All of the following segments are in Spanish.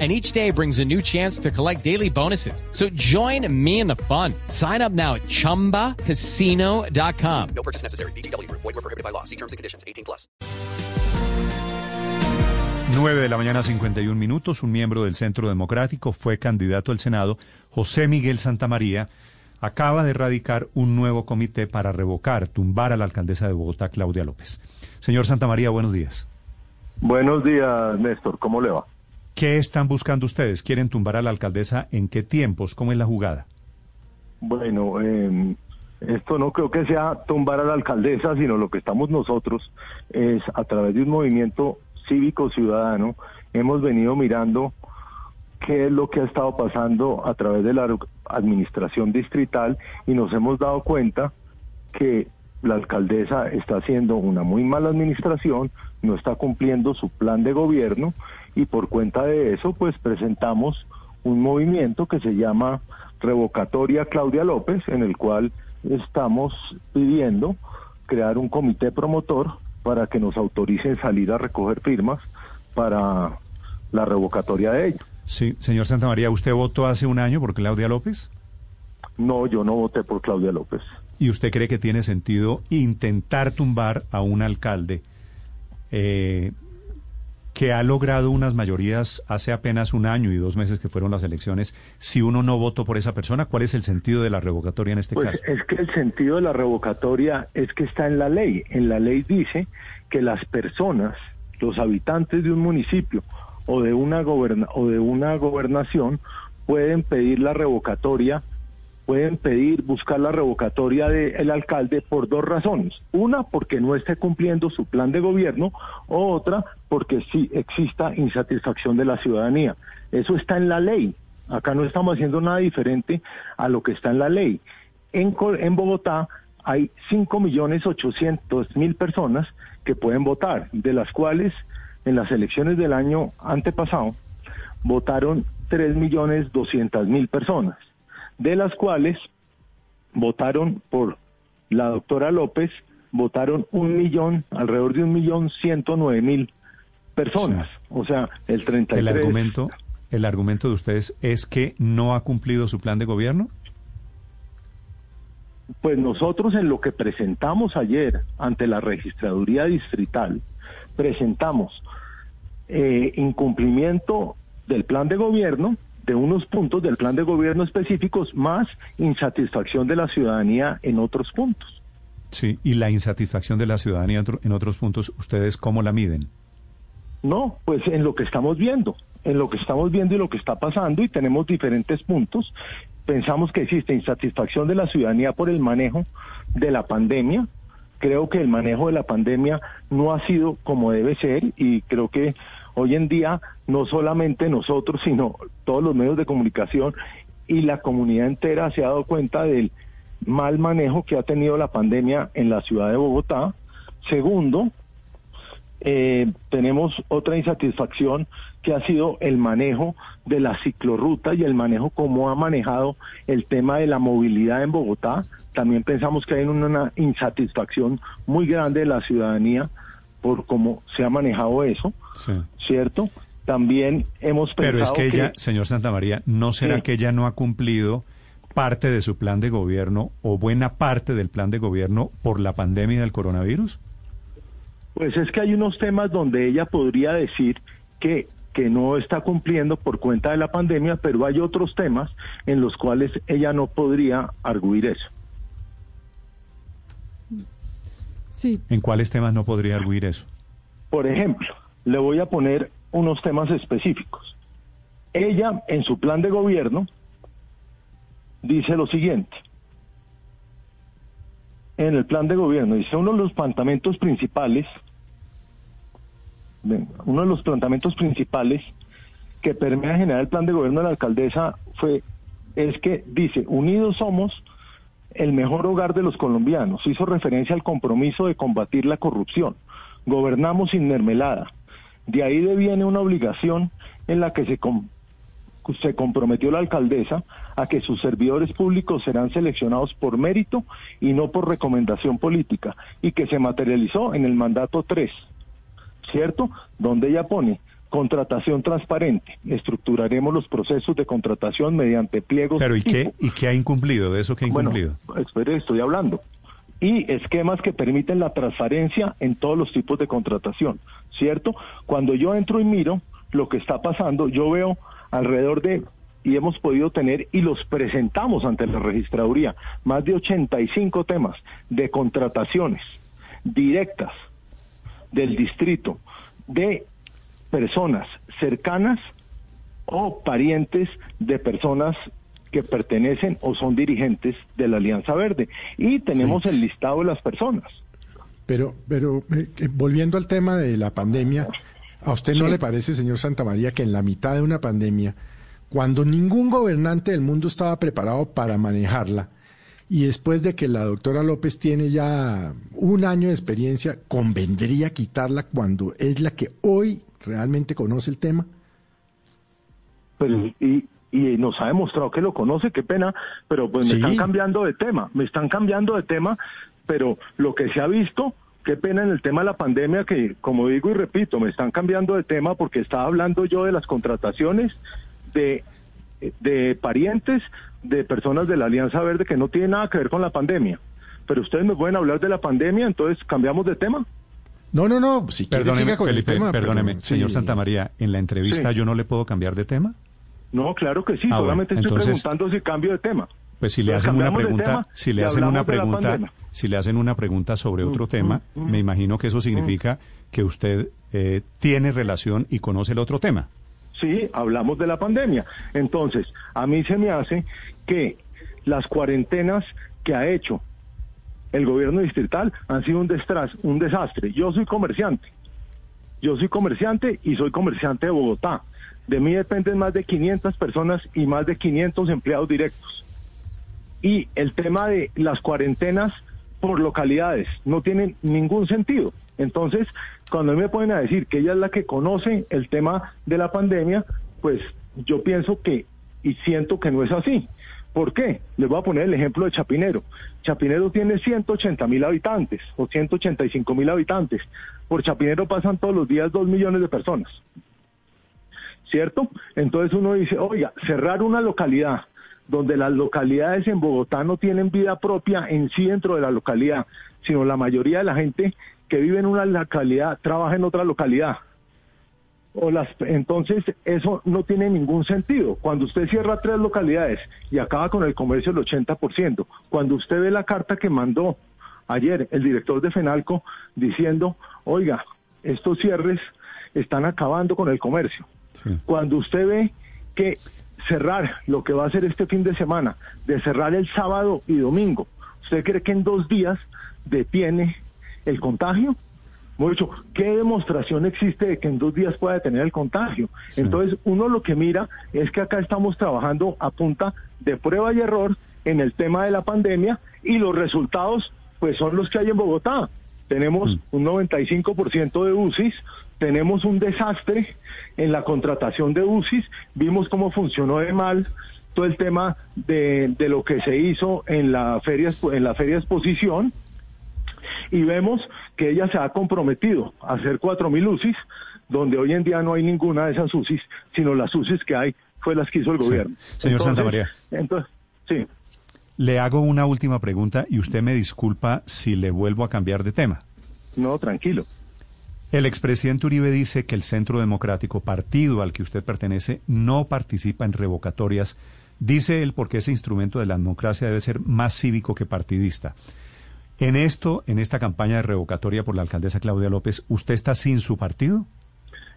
and each day brings a new chance to collect daily bonuses. So join me in the fun. Sign up now at ChumbaCasino.com. No purchase necessary. BGW. Void were prohibited by law. See terms and conditions. 18 plus. 9 de la mañana 51 minutos. Un miembro del Centro Democrático fue candidato al Senado, José Miguel Santamaría, acaba de radicar un nuevo comité para revocar, tumbar a la alcaldesa de Bogotá, Claudia López. Señor Santamaría, buenos días. Buenos días, Néstor. ¿Cómo le va? ¿Qué están buscando ustedes? ¿Quieren tumbar a la alcaldesa? ¿En qué tiempos? ¿Cómo es la jugada? Bueno, eh, esto no creo que sea tumbar a la alcaldesa, sino lo que estamos nosotros es a través de un movimiento cívico ciudadano, hemos venido mirando qué es lo que ha estado pasando a través de la administración distrital y nos hemos dado cuenta que la alcaldesa está haciendo una muy mala administración, no está cumpliendo su plan de gobierno y por cuenta de eso pues presentamos un movimiento que se llama Revocatoria Claudia López, en el cual estamos pidiendo crear un comité promotor para que nos autoricen salir a recoger firmas para la revocatoria de ella. Sí, señor Santa María, ¿usted votó hace un año por Claudia López? No, yo no voté por Claudia López. ¿Y usted cree que tiene sentido intentar tumbar a un alcalde eh, que ha logrado unas mayorías hace apenas un año y dos meses que fueron las elecciones, si uno no votó por esa persona, ¿cuál es el sentido de la revocatoria en este pues caso? Es que el sentido de la revocatoria es que está en la ley. En la ley dice que las personas, los habitantes de un municipio o de una, goberna o de una gobernación pueden pedir la revocatoria pueden pedir, buscar la revocatoria del alcalde por dos razones. Una, porque no esté cumpliendo su plan de gobierno, otra, porque sí exista insatisfacción de la ciudadanía. Eso está en la ley. Acá no estamos haciendo nada diferente a lo que está en la ley. En, en Bogotá hay 5.800.000 personas que pueden votar, de las cuales en las elecciones del año antepasado votaron 3.200.000 personas de las cuales votaron por la doctora López, votaron un millón, alrededor de un millón ciento nueve mil personas. O sea, el 33... ¿El argumento, ¿El argumento de ustedes es que no ha cumplido su plan de gobierno? Pues nosotros en lo que presentamos ayer ante la registraduría distrital, presentamos eh, incumplimiento del plan de gobierno, de unos puntos del plan de gobierno específicos más insatisfacción de la ciudadanía en otros puntos. Sí, y la insatisfacción de la ciudadanía en otros puntos, ¿ustedes cómo la miden? No, pues en lo que estamos viendo, en lo que estamos viendo y lo que está pasando y tenemos diferentes puntos. Pensamos que existe insatisfacción de la ciudadanía por el manejo de la pandemia. Creo que el manejo de la pandemia no ha sido como debe ser y creo que Hoy en día, no solamente nosotros, sino todos los medios de comunicación y la comunidad entera se ha dado cuenta del mal manejo que ha tenido la pandemia en la ciudad de Bogotá. Segundo, eh, tenemos otra insatisfacción que ha sido el manejo de la ciclorruta y el manejo como ha manejado el tema de la movilidad en Bogotá. También pensamos que hay una insatisfacción muy grande de la ciudadanía por cómo se ha manejado eso, ¿cierto? También hemos pensado Pero es que ella, señor Santamaría, ¿no será que ella no ha cumplido parte de su plan de gobierno o buena parte del plan de gobierno por la pandemia del coronavirus? Pues es que hay unos temas donde ella podría decir que que no está cumpliendo por cuenta de la pandemia, pero hay otros temas en los cuales ella no podría arguir eso. ¿En cuáles temas no podría arguir eso? Por ejemplo, le voy a poner unos temas específicos. Ella, en su plan de gobierno, dice lo siguiente. En el plan de gobierno dice uno de los planteamientos principales, uno de los planteamientos principales que permea generar el plan de gobierno de la alcaldesa fue es que dice, unidos somos el mejor hogar de los colombianos. Hizo referencia al compromiso de combatir la corrupción. gobernamos sin mermelada. De ahí deviene una obligación en la que se, com- se comprometió la alcaldesa a que sus servidores públicos serán seleccionados por mérito y no por recomendación política, y que se materializó en el mandato 3, ¿cierto? Donde ella pone contratación transparente, estructuraremos los procesos de contratación mediante pliegos. Pero ¿y qué, ¿y qué ha incumplido? ¿De eso qué ha incumplido? Bueno, espere, estoy hablando. Y esquemas que permiten la transparencia en todos los tipos de contratación, ¿cierto? Cuando yo entro y miro lo que está pasando, yo veo alrededor de, y hemos podido tener, y los presentamos ante la registraduría, más de 85 temas de contrataciones directas del distrito de personas cercanas o parientes de personas que pertenecen o son dirigentes de la Alianza Verde. Y tenemos el listado de las personas. Pero, pero eh, eh, volviendo al tema de la pandemia, ¿a usted no Sí. le parece, señor Santamaría, que en la mitad de una pandemia, cuando ningún gobernante del mundo estaba preparado para manejarla, y después de que la doctora López tiene ya un año de experiencia, convendría quitarla cuando es la que hoy realmente conoce el tema? Pero, y, y nos ha demostrado que lo conoce, qué pena, pero pues Sí. me están cambiando de tema, me están cambiando de tema, pero lo que se ha visto, qué pena en el tema de la pandemia, que como digo y repito, me están cambiando de tema porque estaba hablando yo de las contrataciones de, de parientes de personas de la Alianza Verde que no tienen nada que ver con la pandemia. Pero ustedes me pueden hablar de la pandemia, entonces cambiamos de tema. No, no, no, si Perdóneme, el Felipe, pero- perdóneme, señor sí. Santamaría, en la entrevista Sí. yo no le puedo cambiar de tema. No, claro que sí, Ah, bueno, solamente estoy entonces- preguntando si cambio de tema. Pues si le hacen una pregunta, tema si le hacen una pregunta, si le hacen una pregunta sobre otro Mm, tema, mm, mm. me imagino que eso significa que usted eh, tiene relación y conoce el otro tema. Sí, hablamos de la pandemia. Entonces, a mí se me hace que las cuarentenas que ha hecho el gobierno distrital han sido un, un desastre. Yo soy comerciante. Yo soy comerciante y soy comerciante de Bogotá. De mí dependen más de 500 personas y más de 500 empleados directos. Y el tema de las cuarentenas por localidades no tiene ningún sentido. Entonces, cuando me ponen a decir que ella es la que conoce el tema de la pandemia, pues yo pienso que y siento que no es así. ¿Por qué? Les voy a poner el ejemplo de Chapinero. Chapinero tiene 180 mil habitantes o 185 mil habitantes. Por Chapinero pasan todos los días dos millones de personas. ¿cierto? Entonces uno dice, oiga, cerrar una localidad donde las localidades en Bogotá no tienen vida propia en sí dentro de la localidad, sino la mayoría de la gente que vive en una localidad trabaja en otra localidad. O las, entonces eso no tiene ningún sentido. Cuando usted cierra tres localidades y acaba con el comercio el 80%, cuando usted ve la carta que mandó ayer el director de Fenalco diciendo, oiga, estos cierres están acabando con el comercio. Sí. Cuando usted ve que cerrar lo que va a hacer este fin de semana, de cerrar el sábado y domingo, ¿usted cree que en dos días detiene el contagio? Hemos dicho, ¿qué demostración existe de que en dos días pueda detener el contagio? Entonces, uno lo que mira es que acá estamos trabajando a punta de prueba y error en el tema de la pandemia y los resultados, pues son los que hay en Bogotá. Tenemos un 95% de UCIs, tenemos un desastre en la contratación de UCIs, vimos cómo funcionó de mal todo el tema de, de lo que se hizo en la feria en la feria exposición y vemos que ella se ha comprometido a hacer 4.000 UCIs, donde hoy en día no hay ninguna de esas UCIs, sino las UCIs que hay fue las que hizo el gobierno. Señor Santamaría. Entonces, sí. Le hago una última pregunta y usted me disculpa si le vuelvo a cambiar de tema. No, tranquilo. El expresidente Uribe dice que el Centro Democrático, partido al que usted pertenece, no participa en revocatorias. Dice él porque ese instrumento de la democracia debe ser más cívico que partidista. En esto, en esta campaña de revocatoria por la alcaldesa Claudia López, ¿usted está sin su partido?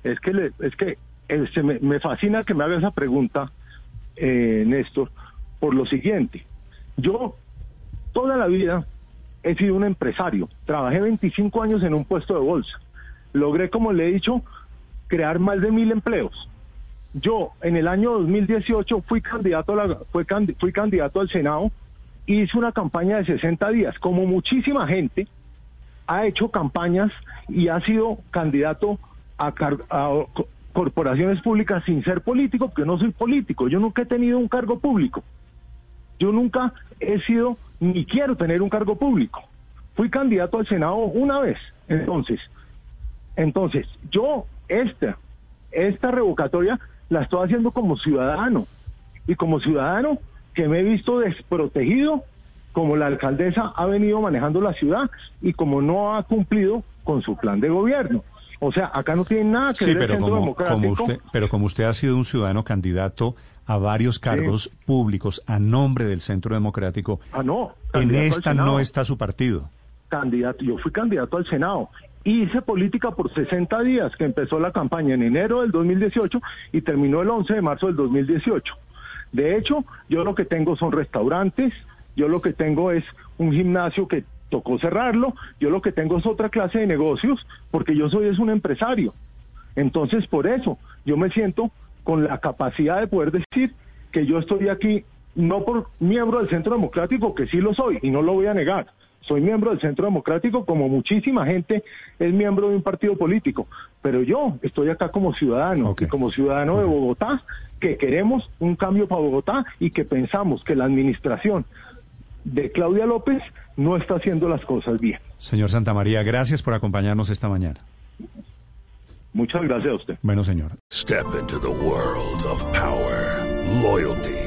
Es que, le- es que este, me, me fascina que me haga esa pregunta, eh, Néstor, por lo siguiente. Yo toda la vida he sido un empresario. Trabajé 25 años en un puesto de bolsa. Logré, como le he dicho, crear más de mil empleos. Yo en el año 2018 fui candidato, a la, candi- fui candidato al Senado, hice una campaña de 60 días, como muchísima gente, ha hecho campañas y ha sido candidato a, a co- corporaciones públicas sin ser político, porque no soy político, yo nunca he tenido un cargo público. Yo nunca he sido ni quiero tener un cargo público. Fui candidato al Senado una vez. Entonces, entonces, yo esta, esta revocatoria la estoy haciendo como ciudadano. Y como ciudadano que me he visto desprotegido, como la alcaldesa ha venido manejando la ciudad y como no ha cumplido con su plan de gobierno. O sea, acá no tiene nada que Sí, ver pero como, como usted, pero como usted ha sido un ciudadano candidato a varios cargos públicos a nombre del Centro Democrático, Ah, no. en esta no está su partido. candidato, yo fui candidato al Senado. Hice política por 60 días, que empezó la campaña en enero del 2018 y terminó el 11 de marzo del 2018. De hecho, yo lo que tengo son restaurantes, yo lo que tengo es un gimnasio que tocó cerrarlo, yo lo que tengo es otra clase de negocios, porque yo soy es un empresario. Entonces, por eso, yo me siento con la capacidad de poder decir que yo estoy aquí no por miembro del Centro Democrático, que sí lo soy, y no lo voy a negar. Soy miembro del Centro Democrático como muchísima gente es miembro de un partido político, pero yo estoy acá como ciudadano y como ciudadano de Bogotá que queremos un cambio para Bogotá y que pensamos que la administración de Claudia López no está haciendo las cosas bien. Señor Santamaría, gracias por acompañarnos esta mañana. Muchas gracias a usted. Bueno, señor. Step into the world of power, loyalty,